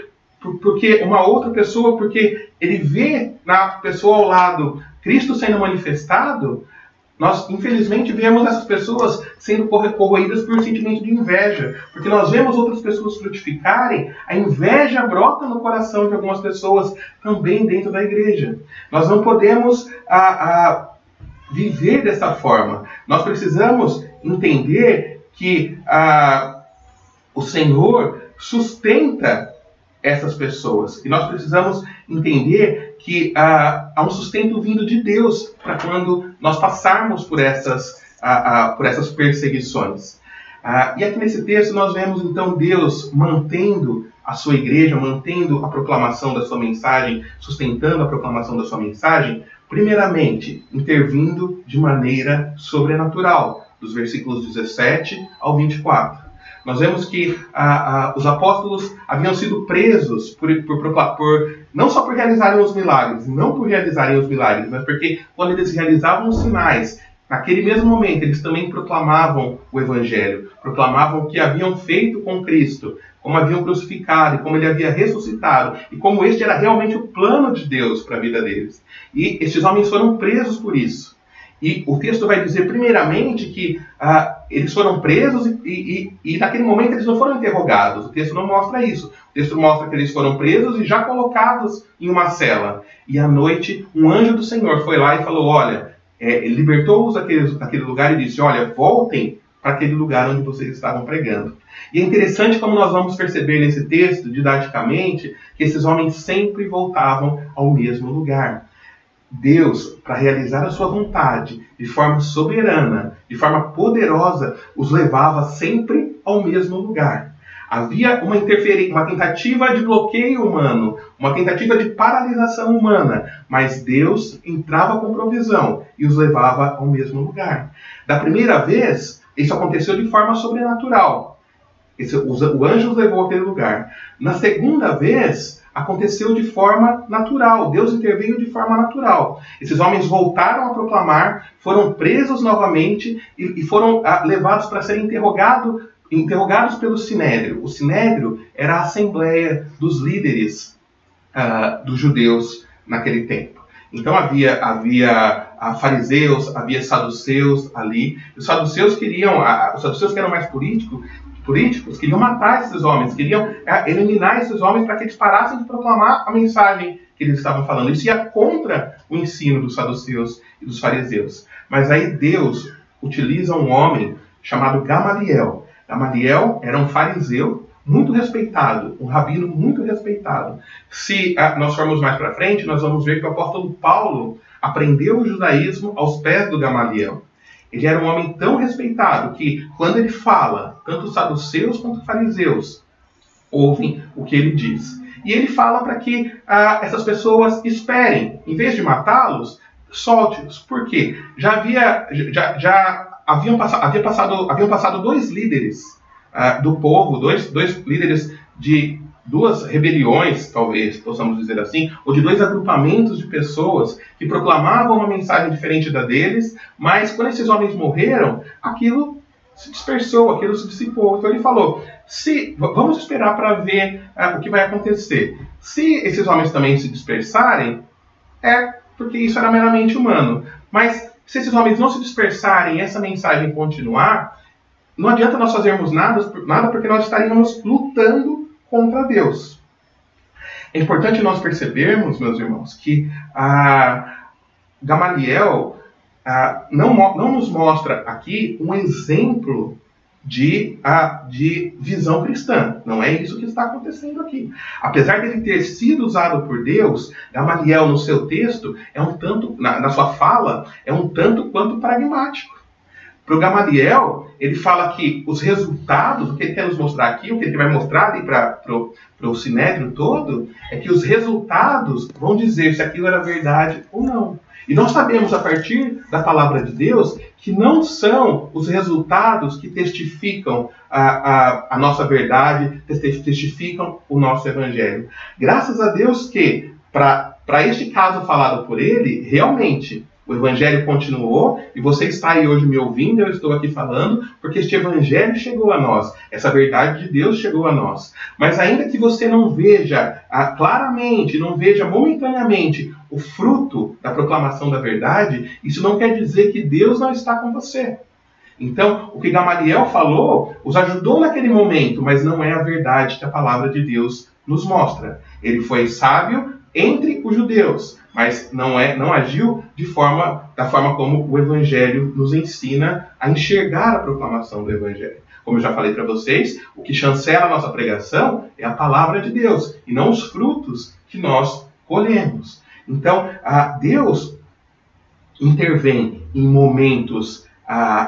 porque uma outra pessoa, porque ele vê na pessoa ao lado Cristo sendo manifestado, nós infelizmente vemos essas pessoas sendo corroídas por um sentimento de inveja, porque nós vemos outras pessoas frutificarem, a inveja brota no coração de algumas pessoas também dentro da igreja. Nós não podemos a, a viver dessa forma. Nós precisamos entender que a, o Senhor sustenta essas pessoas. E nós precisamos entender que ah, há um sustento vindo de Deus para quando nós passarmos por essas, ah, ah, por essas perseguições. e aqui nesse texto nós vemos então Deus mantendo a sua igreja, mantendo a proclamação da sua mensagem, sustentando a proclamação da sua mensagem, primeiramente intervindo de maneira sobrenatural, dos versículos 17 ao 24 nós vemos que ah, ah, os apóstolos haviam sido presos por, por, por, por, não só por realizarem os milagres, não por realizarem os milagres, mas porque quando eles realizavam os sinais, naquele mesmo momento eles também proclamavam o evangelho, proclamavam o que haviam feito com Cristo, como haviam crucificado, e como ele havia ressuscitado, e como este era realmente o plano de Deus para a vida deles. E estes homens foram presos por isso. E o texto vai dizer, primeiramente, que ah, eles foram presos e, e, e, naquele momento eles não foram interrogados. O texto não mostra isso. O texto mostra que eles foram presos e já colocados em uma cela. E à noite, um anjo do Senhor foi lá e falou: Olha, é, libertou-os daquele, daquele lugar e disse: Olha, voltem para aquele lugar onde vocês estavam pregando. E é interessante como nós vamos perceber nesse texto, didaticamente, que esses homens sempre voltavam ao mesmo lugar. Deus, para realizar a sua vontade de forma soberana, de forma poderosa, os levava sempre ao mesmo lugar. Havia uma interferência, uma tentativa de bloqueio humano, uma tentativa de paralisação humana, mas Deus entrava com provisão e os levava ao mesmo lugar. Da primeira vez, isso aconteceu de forma sobrenatural. Esse, o anjo os levou àquele lugar. Na segunda vez, aconteceu de forma natural. Deus interveio de forma natural. Esses homens voltaram a proclamar, foram presos novamente e, e foram ah, levados para serem interrogado, interrogados pelo Sinédrio. O Sinédrio era a assembleia dos líderes ah, dos judeus naquele tempo. Então havia, havia ah, fariseus, havia saduceus ali. Os saduceus queriam, os saduceus que eram mais políticos, políticos queriam matar esses homens, queriam é, eliminar esses homens para que eles parassem de proclamar a mensagem que eles estavam falando. Isso ia contra o ensino dos saduceus e dos fariseus. Mas aí Deus utiliza um homem chamado Gamaliel. Gamaliel era um fariseu, muito respeitado, um rabino muito respeitado. Se ah, nós formos mais para frente, nós vamos ver que o apóstolo Paulo aprendeu o judaísmo aos pés do Gamaliel. Ele era um homem tão respeitado que, quando ele fala, tanto os saduceus quanto os fariseus ouvem o que ele diz. E ele fala para que ah, essas pessoas esperem, em vez de matá-los, solte-os. Por quê? Já havia, já, já haviam, pass havia passado, haviam passado dois líderes uh, do povo, dois, dois líderes de duas rebeliões, talvez possamos dizer assim, ou de dois agrupamentos de pessoas que proclamavam uma mensagem diferente da deles, mas quando esses homens morreram, aquilo se dispersou, aquilo se dissipou. Então ele falou: se vamos esperar para ver uh, o que vai acontecer. Se esses homens também se dispersarem, é porque isso era meramente humano. Mas se esses homens não se dispersarem essa mensagem continuar, não adianta nós fazermos nada, nada porque nós estaríamos lutando contra Deus. É importante nós percebermos, meus irmãos, que a Gamaliel não, não nos mostra aqui um exemplo de, a, de visão cristã. Não é isso que está acontecendo aqui. Apesar dele ter sido usado por Deus, Gamaliel, no seu texto, é um tanto, na, na sua fala, é um tanto quanto pragmático. Para o Gamaliel, ele fala que os resultados, o que ele quer nos mostrar aqui, o que ele vai mostrar para o sinédrio todo, é que os resultados vão dizer se aquilo era verdade ou não. E nós sabemos a partir da palavra de Deus que não são os resultados que testificam a, a, a nossa verdade, testificam o nosso evangelho. Graças a Deus que, para este caso falado por ele, realmente o evangelho continuou e você está aí hoje me ouvindo, eu estou aqui falando, porque este evangelho chegou a nós, essa verdade de Deus chegou a nós. Mas ainda que você não veja ah, claramente, não veja momentaneamente o fruto da proclamação da verdade, isso não quer dizer que Deus não está com você. Então, o que Gamaliel falou os ajudou naquele momento, mas não é a verdade que a palavra de Deus nos mostra. Ele foi sábio entre os judeus, mas não é, não agiu de forma da forma como o evangelho nos ensina a enxergar a proclamação do evangelho. Como eu já falei para vocês, o que chancela a nossa pregação é a palavra de Deus e não os frutos que nós colhemos. Então, Deus intervém em momentos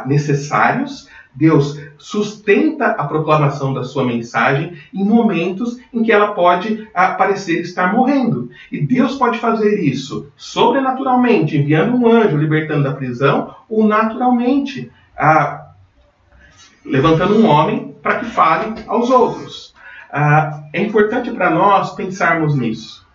necessários Deus sustenta a proclamação da sua mensagem em momentos em que ela pode ah, parecer estar morrendo. E Deus pode fazer isso sobrenaturalmente, enviando um anjo libertando da prisão, ou naturalmente, ah, levantando um homem para que fale aos outros. Ah, é importante para nós pensarmos nisso.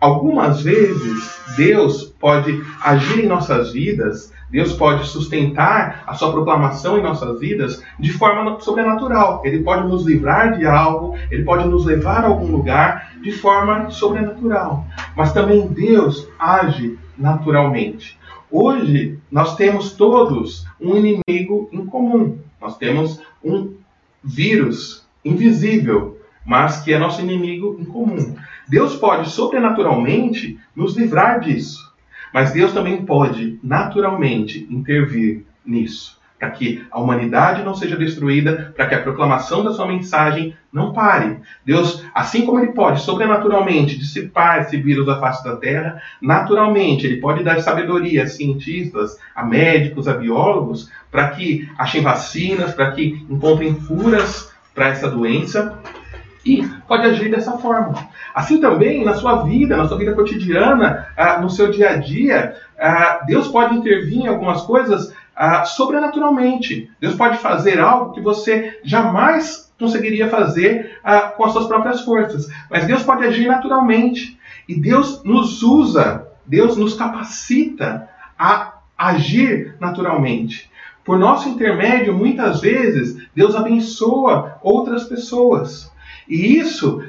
Algumas vezes Deus pode agir em nossas vidas, Deus pode sustentar a sua proclamação em nossas vidas de forma sobrenatural. Ele pode nos livrar de algo, ele pode nos levar a algum lugar de forma sobrenatural. Mas também Deus age naturalmente. Hoje nós temos todos um inimigo em comum. Nós temos um vírus invisível mas que é nosso inimigo em comum. Deus pode sobrenaturalmente nos livrar disso, mas Deus também pode naturalmente intervir nisso, para que a humanidade não seja destruída, para que a proclamação da sua mensagem não pare. Deus, assim como ele pode sobrenaturalmente dissipar esse vírus da face da terra, naturalmente ele pode dar sabedoria a cientistas, a médicos, a biólogos, para que achem vacinas, para que encontrem curas para essa doença e pode agir dessa forma. Assim também na sua vida, na sua vida cotidiana, ah, no seu dia a dia, ah, Deus pode intervir em algumas coisas ah, sobrenaturalmente. Deus pode fazer algo que você jamais conseguiria fazer com as suas próprias forças. Mas Deus pode agir naturalmente. E Deus nos usa, Deus nos capacita a agir naturalmente. Por nosso intermédio, muitas vezes, Deus abençoa outras pessoas. E isso,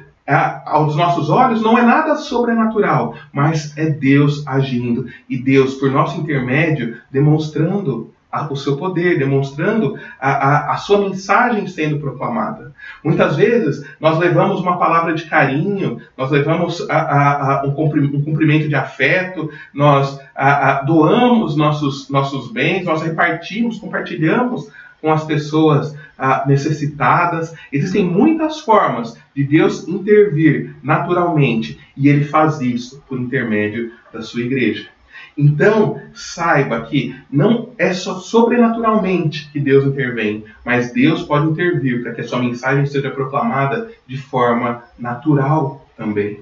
aos nossos olhos, não é nada sobrenatural, mas é Deus agindo e Deus, por nosso intermédio, demonstrando o seu poder, demonstrando a, a, a, sua mensagem sendo proclamada. Muitas vezes nós levamos uma palavra de carinho, nós levamos a, um cumprimento de afeto, nós doamos nossos, nossos bens, nós repartimos, compartilhamos com as pessoas ah, necessitadas. Existem muitas formas de Deus intervir naturalmente e ele faz isso por intermédio da sua igreja. Então, saiba que não é só sobrenaturalmente que Deus intervém, mas Deus pode intervir para que a sua mensagem seja proclamada de forma natural também.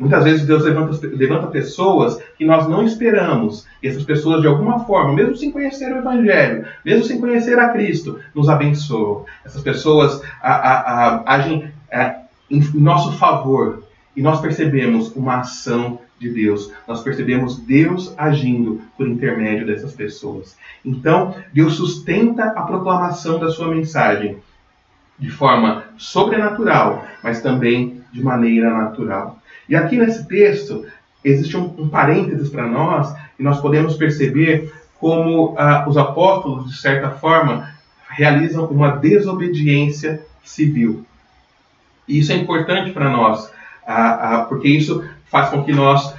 Muitas vezes Deus levanta, levanta pessoas que nós não esperamos. E essas pessoas, de alguma forma, mesmo sem conhecer o Evangelho, mesmo sem conhecer a Cristo, nos abençoam. Essas pessoas a, a, a, agem é, em nosso favor. E nós percebemos uma ação de Deus. Nós percebemos Deus agindo por intermédio dessas pessoas. Então, Deus sustenta a proclamação da sua mensagem de forma sobrenatural, mas também de maneira natural. E aqui nesse texto existe um, um parênteses para nós e nós podemos perceber como ah, os apóstolos, de certa forma, realizam uma desobediência civil. E isso é importante para nós, ah, ah, porque isso faz com que nós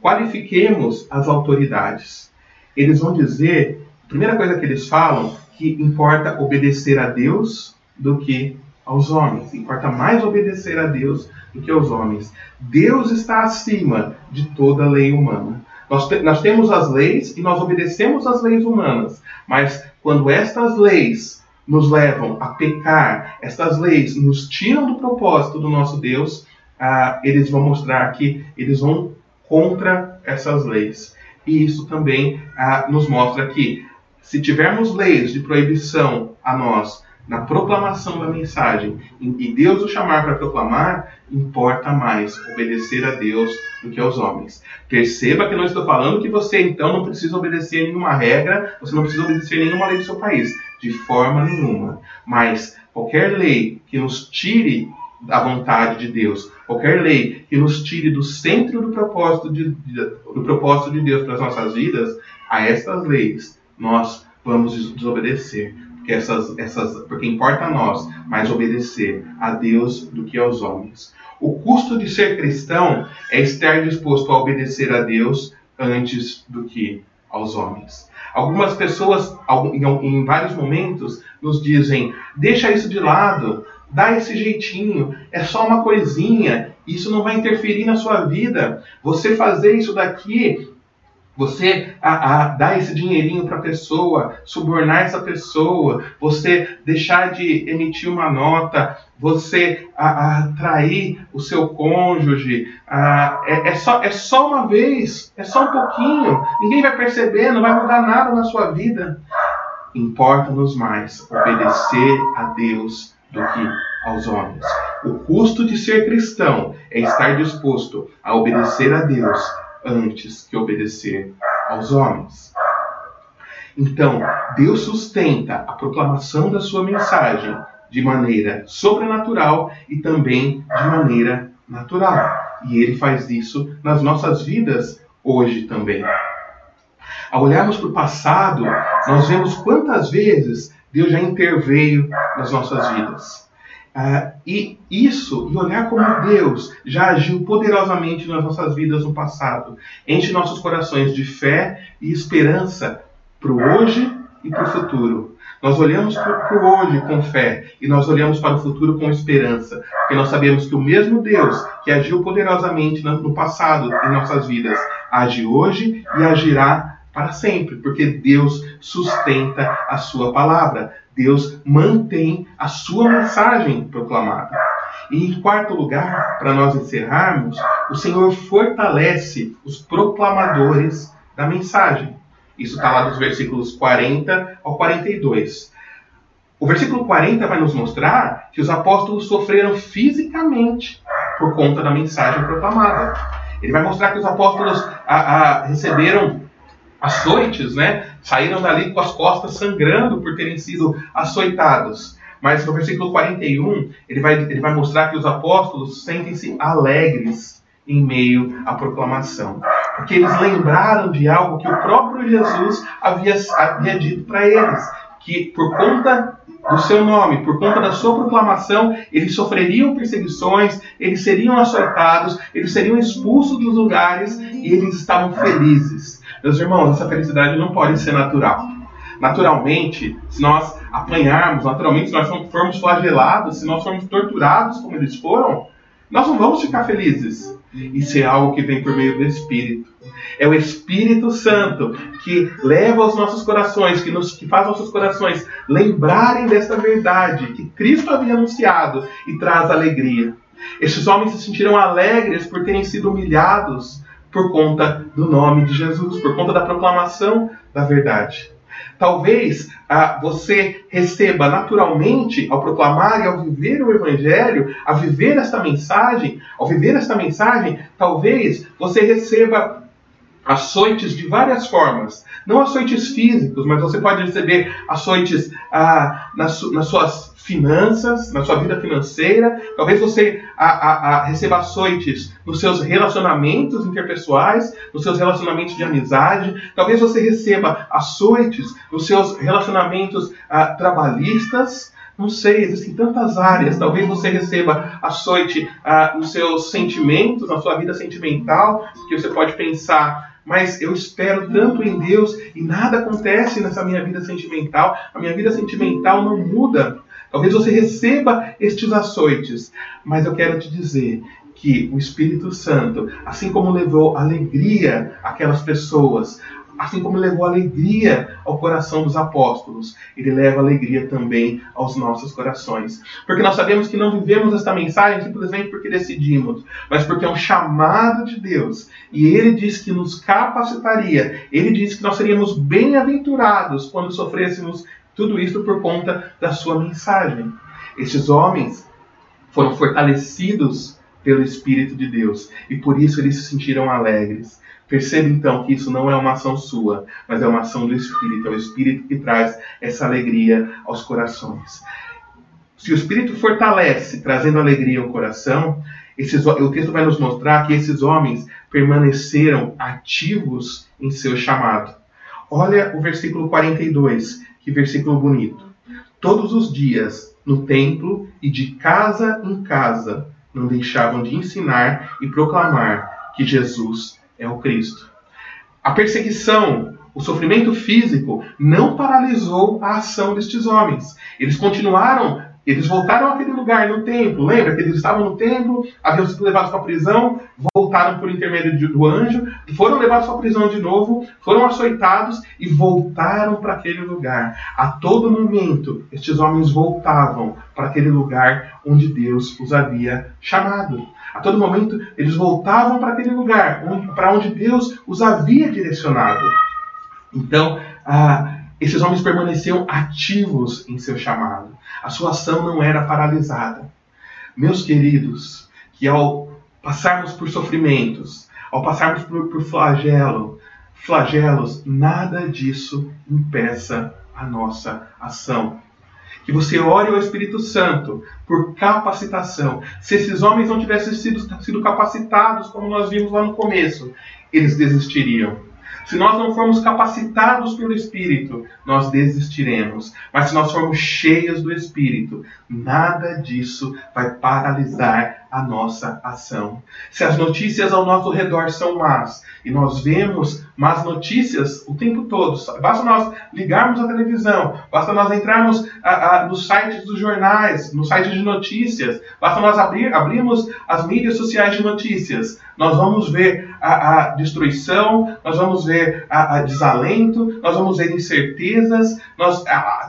qualifiquemos as autoridades. Eles vão dizer, a primeira coisa que eles falam, que importa obedecer a Deus do que aos homens. Importa mais obedecer a Deus do que aos homens. Deus está acima de toda lei humana. Nós, te, nós temos as leis e nós obedecemos às leis humanas, mas quando estas leis nos levam a pecar, estas leis nos tiram do propósito do nosso Deus, ah, eles vão mostrar que eles vão contra essas leis. E isso também ah, nos mostra que, se tivermos leis de proibição a nós, na proclamação da mensagem e Deus o chamar para proclamar, importa mais obedecer a Deus do que aos homens. Perceba que não estou falando que você então não precisa obedecer nenhuma regra, você não precisa obedecer nenhuma lei do seu país, de forma nenhuma. Mas qualquer lei que nos tire da vontade de Deus, qualquer lei que nos tire do centro do propósito de, do propósito de Deus para as nossas vidas, a estas leis nós vamos desobedecer essas, essas, porque importa a nós mais obedecer a Deus do que aos homens. O custo de ser cristão é estar disposto a obedecer a Deus antes do que aos homens. Algumas pessoas, em vários momentos, nos dizem: deixa isso de lado, dá esse jeitinho, é só uma coisinha, isso não vai interferir na sua vida. Você fazer isso daqui você a, a, dar esse dinheirinho para a pessoa, subornar essa pessoa, você deixar de emitir uma nota, você a, atrair o seu cônjuge, é, é, só, é só uma vez, é só um pouquinho, ninguém vai perceber, não vai mudar nada na sua vida. Importa-nos mais obedecer a Deus do que aos homens. O custo de ser cristão é estar disposto a obedecer a Deus antes que obedecer aos homens. Então, Deus sustenta a proclamação da sua mensagem de maneira sobrenatural e também de maneira natural. E ele faz isso nas nossas vidas hoje também. Ao olharmos para o passado, nós vemos quantas vezes Deus já interveio nas nossas vidas. Uh, e isso, e olhar como Deus já agiu poderosamente nas nossas vidas no passado, enche nossos corações de fé e esperança para o hoje e para o futuro. Nós olhamos para o hoje com fé e nós olhamos para o futuro com esperança, porque nós sabemos que o mesmo Deus que agiu poderosamente no passado em nossas vidas age hoje e agirá para sempre, porque Deus sustenta a sua palavra. Deus mantém a sua mensagem proclamada. E em quarto lugar, para nós encerrarmos, o Senhor fortalece os proclamadores da mensagem. Isso está lá dos versículos 40 ao 42. O versículo 40 vai nos mostrar que os apóstolos sofreram fisicamente por conta da mensagem proclamada. Ele vai mostrar que os apóstolos a, a, receberam açoites, né? Saíram dali com as costas sangrando por terem sido açoitados. Mas no versículo 41, ele vai, ele vai mostrar que os apóstolos sentem-se alegres em meio à proclamação. Porque eles lembraram de algo que o próprio Jesus havia, havia dito para eles: que por conta do seu nome, por conta da sua proclamação, eles sofreriam perseguições, eles seriam açoitados, eles seriam expulsos dos lugares e eles estavam felizes. Meus irmãos, essa felicidade não pode ser natural. Naturalmente, se nós apanharmos, naturalmente, se nós formos flagelados, se nós formos torturados como eles foram, nós não vamos ficar felizes. Isso é algo que vem por meio do Espírito. É o Espírito Santo que leva aos nossos corações, que, nos, que faz nossos corações lembrarem desta verdade que Cristo havia anunciado e traz alegria. Estes homens se sentiram alegres por terem sido humilhados por conta do nome de Jesus, por conta da proclamação da verdade. Talvez ah, você receba naturalmente, ao proclamar e ao viver o Evangelho, a viver esta mensagem, ao viver esta mensagem, talvez você receba açoites de várias formas. Não açoites físicos, mas você pode receber açoites ah, nas, nas, suas finanças, na sua vida financeira. Talvez você a, a, a receba açoites nos seus relacionamentos interpessoais, nos seus relacionamentos de amizade. Talvez você receba açoites nos seus relacionamentos ah, trabalhistas. Não sei, existem tantas áreas. Talvez você receba açoite ah, nos seus sentimentos, na sua vida sentimental, que você pode pensar mas eu espero tanto em Deus e nada acontece nessa minha vida sentimental, a minha vida sentimental não muda. Talvez você receba estes açoites, mas eu quero te dizer que o Espírito Santo, assim como levou alegria àquelas pessoas, assim como levou alegria ao coração dos apóstolos, ele leva alegria também aos nossos corações. Porque nós sabemos que não vivemos esta mensagem simplesmente porque decidimos, mas porque é um chamado de Deus. E ele diz que nos capacitaria, ele diz que nós seríamos bem-aventurados quando sofrêssemos tudo isso por conta da sua mensagem. Estes homens foram fortalecidos pelo Espírito de Deus e por isso eles se sentiram alegres. Perceba então que isso não é uma ação sua, mas é uma ação do Espírito. É o Espírito que traz essa alegria aos corações. Se o Espírito fortalece, trazendo alegria ao coração, esses, o texto vai nos mostrar que esses homens permaneceram ativos em seu chamado. Olha o versículo 42, que versículo bonito. Todos os dias, no templo e de casa em casa, não deixavam de ensinar e proclamar que Jesus é o Cristo. A perseguição, o sofrimento físico não paralisou a ação destes homens. Eles continuaram, eles voltaram àquele lugar no templo. Lembra que eles estavam no templo, haviam sido levados para a prisão, voltaram por intermédio do anjo, foram levados para a prisão de novo, foram açoitados e voltaram para aquele lugar. A todo momento, estes homens voltavam para aquele lugar onde Deus os havia chamado. A todo momento eles voltavam para aquele lugar, para onde Deus os havia direcionado. Então, ah, esses homens permaneciam ativos em seu chamado. A sua ação não era paralisada. Meus queridos, que ao passarmos por sofrimentos, ao passarmos por, por flagelo, flagelos, nada disso impeça a nossa ação que você ore ao Espírito Santo por capacitação. Se esses homens não tivessem sido, sido capacitados, como nós vimos lá no começo, eles desistiriam. Se nós não formos capacitados pelo Espírito, nós desistiremos. Mas se nós formos cheios do Espírito, nada disso vai paralisar a nossa ação. Se as notícias ao nosso redor são más, e nós vemos más notícias o tempo todo, basta nós ligarmos a televisão, basta nós entrarmos a, a, nos sites dos jornais, nos sites de notícias, basta nós abrir, abrirmos as mídias sociais de notícias, nós vamos ver a, a destruição, nós vamos ver a, desalento, nós vamos ver incertezas, nós,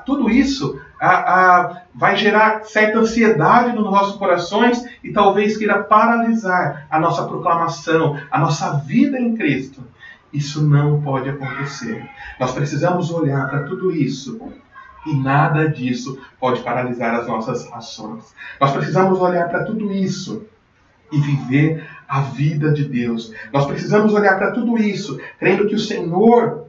tudo isso a, a, vai gerar certa ansiedade nos nossos corações e talvez queira paralisar a nossa proclamação, a nossa vida em Cristo. Isso não pode acontecer. Nós precisamos olhar para tudo isso e nada disso pode paralisar as nossas ações. Nós precisamos olhar para tudo isso e viver a vida de Deus. Nós precisamos olhar para tudo isso, crendo que o Senhor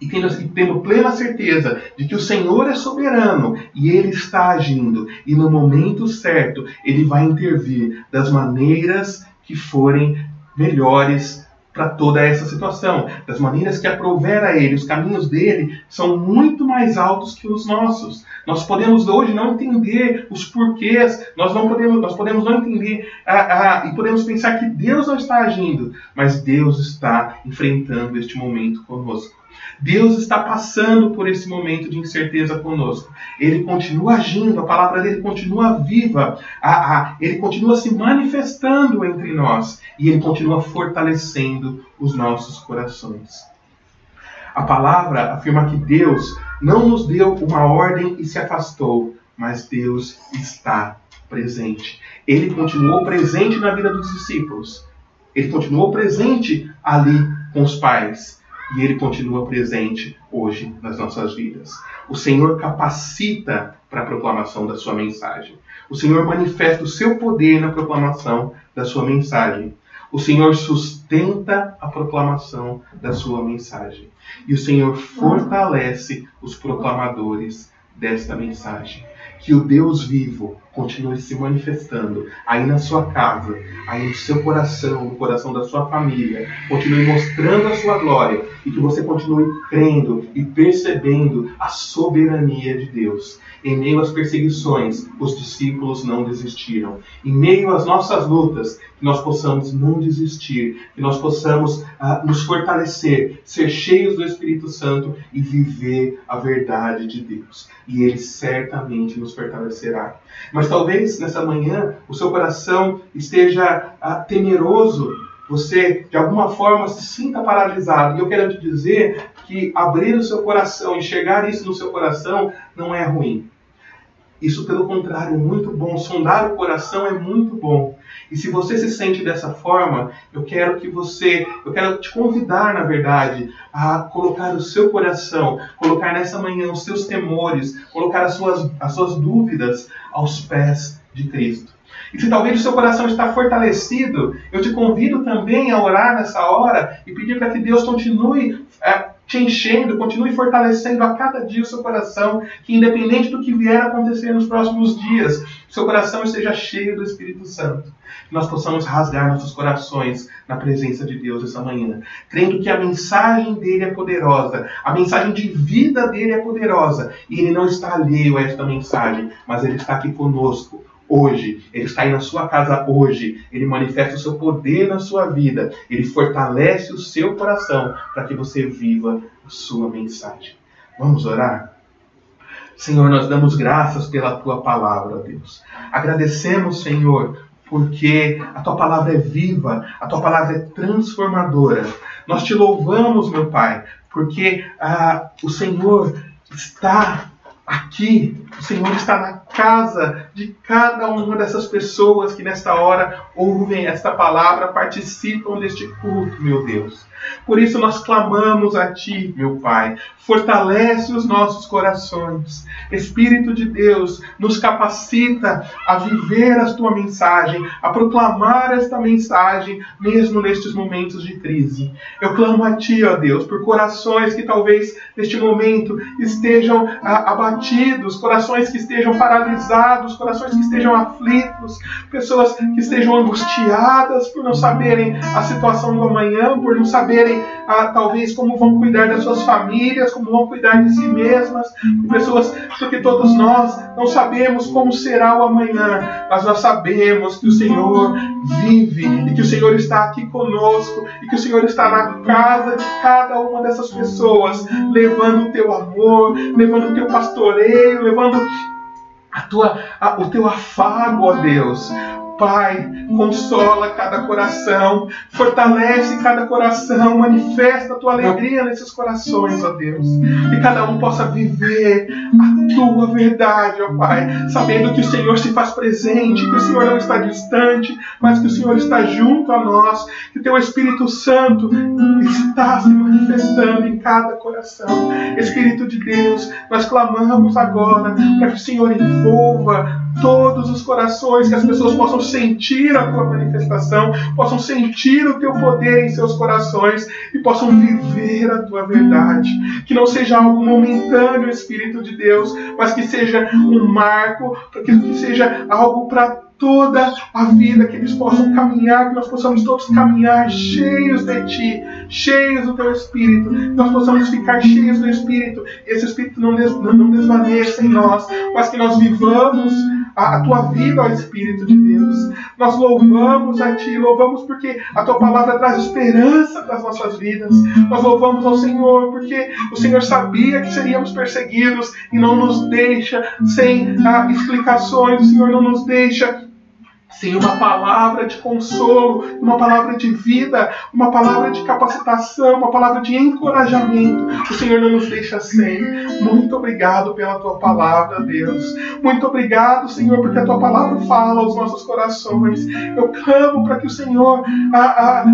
e tendo, e tendo plena certeza de que o Senhor é soberano e Ele está agindo, e no momento certo Ele vai intervir das maneiras que forem melhores para toda essa situação, das maneiras que aprover a Ele. Os caminhos dele são muito mais altos que os nossos. Nós podemos hoje não entender os porquês, nós não podemos, nós podemos não entender ah, ah, e podemos pensar que Deus não está agindo, mas Deus está enfrentando este momento conosco. Deus está passando por esse momento de incerteza conosco. Ele continua agindo, a palavra dele continua viva, a, a, ele continua se manifestando entre nós e ele continua fortalecendo os nossos corações. A palavra afirma que Deus não nos deu uma ordem e se afastou, mas Deus está presente. Ele continuou presente na vida dos discípulos. Ele continuou presente ali com os pais e ele continua presente hoje nas nossas vidas. O Senhor capacita para a proclamação da sua mensagem. O Senhor manifesta o seu poder na proclamação da sua mensagem. O Senhor sustenta a proclamação da sua mensagem. E o Senhor fortalece os proclamadores desta mensagem que o Deus vivo continue se manifestando aí na sua casa, aí no seu coração, no coração da sua família, continue mostrando a sua glória e que você continue crendo e percebendo a soberania de Deus. Em meio às perseguições, os discípulos não desistiram. Em meio às nossas lutas, que nós possamos não desistir, que nós possamos uh, nos fortalecer, ser cheios do Espírito Santo e viver a verdade de Deus. E Ele certamente nos fortalecerá. Mas talvez nessa manhã o seu coração esteja uh, temeroso você de alguma forma se sinta paralisado. E eu quero te dizer que abrir o seu coração, enxergar isso no seu coração, não é ruim. Isso, pelo contrário, é muito bom. Sondar o coração é muito bom. E se você se sente dessa forma, eu quero que você, eu quero te convidar, na verdade, a colocar o seu coração, colocar nessa manhã os seus temores, colocar as suas, as suas dúvidas aos pés de Cristo. E se talvez o seu coração está fortalecido, eu te convido também a orar nessa hora e pedir para que Deus continue é, te enchendo, continue fortalecendo a cada dia o seu coração, que independente do que vier a acontecer nos próximos dias, seu coração esteja cheio do Espírito Santo. Que nós possamos rasgar nossos corações na presença de Deus essa manhã, crendo que a mensagem dele é poderosa, a mensagem de vida dele é poderosa, e ele não está alheio a esta mensagem, mas ele está aqui conosco hoje, Ele está aí na sua casa hoje, Ele manifesta o seu poder na sua vida, Ele fortalece o seu coração para que você viva a sua mensagem. Vamos orar? Senhor, nós damos graças pela tua palavra, Deus. Agradecemos, Senhor, porque a tua palavra é viva, a tua palavra é transformadora. Nós te louvamos, meu Pai, porque ah, o Senhor está aqui, o Senhor está na casa de cada uma dessas pessoas que nesta hora ouvem esta palavra, participam deste culto, meu Deus. Por isso nós clamamos a Ti, meu Pai. Fortalece os nossos corações. Espírito de Deus, nos capacita a viver a Tua mensagem, a proclamar esta mensagem, mesmo nestes momentos de crise. Eu clamo a Ti, ó Deus, por corações que talvez neste momento estejam abatidos, corações que estejam paralisados, corações que estejam aflitos, pessoas que estejam angustiadas por não saberem a situação do amanhã, por não saberem ah, talvez como vão cuidar das suas famílias, como vão cuidar de si mesmas, pessoas, porque todos nós não sabemos como será o amanhã, mas nós sabemos que o Senhor vive e que o Senhor está aqui conosco e que o Senhor está na casa de cada uma dessas pessoas, levando o teu amor, levando o teu pastoreio, levando a tua, a, o teu afago, ó Deus. Pai, consola cada coração, fortalece cada coração, manifesta a tua alegria nesses corações, ó Deus. Que cada um possa viver a tua verdade, ó Pai, sabendo que o Senhor se faz presente, que o Senhor não está distante, mas que o Senhor está junto a nós, que teu Espírito Santo está se manifestando em cada coração. Espírito de Deus, nós clamamos agora para que o Senhor envolva todos os corações, que as pessoas possam sentir a tua manifestação, possam sentir o teu poder em seus corações e possam viver a tua verdade. Que não seja algo momentâneo, Espírito de Deus, mas que seja um marco, que seja algo para toda a vida, que eles possam caminhar, que nós possamos todos caminhar cheios de Ti, cheios do Teu Espírito, que nós possamos ficar cheios do Espírito, e esse Espírito não, não desvaneça em nós, mas que nós vivamos a tua vida, ó Espírito de Deus. Nós louvamos a Ti, louvamos porque a Tua palavra traz esperança para as nossas vidas. Nós louvamos ao Senhor porque o Senhor sabia que seríamos perseguidos e não nos deixa sem ah, explicações, o Senhor não nos deixa sem uma palavra de consolo, uma palavra de vida, uma palavra de capacitação, uma palavra de encorajamento. O Senhor não nos deixa sem. Muito obrigado pela tua palavra, Deus. Muito obrigado, Senhor, porque a tua palavra fala aos nossos corações. Eu clamo para que o Senhor a, a,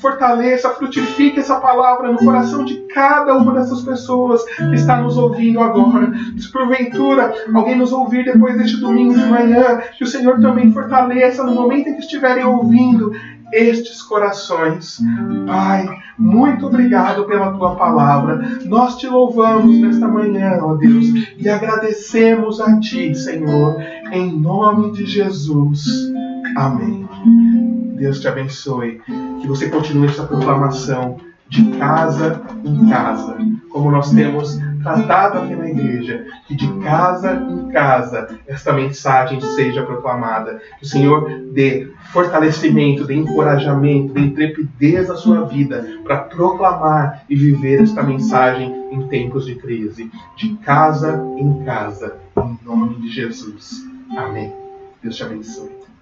fortaleça, frutifique essa palavra no coração de cada uma dessas pessoas que está nos ouvindo agora. Se porventura alguém nos ouvir depois deste domingo de manhã, que o Senhor também fortaleça no momento em que estiverem ouvindo estes corações. Pai, muito obrigado pela tua palavra. Nós te louvamos nesta manhã, ó Deus, e agradecemos a ti, Senhor, em nome de Jesus. Amém. Deus te abençoe. Que você continue essa proclamação de casa em casa, como nós temos tratado aqui na igreja, que de casa em casa esta mensagem seja proclamada. Que o Senhor dê fortalecimento, dê encorajamento, dê intrepidez à sua vida para proclamar e viver esta mensagem em tempos de crise. De casa em casa, em nome de Jesus. Amém. Deus te abençoe.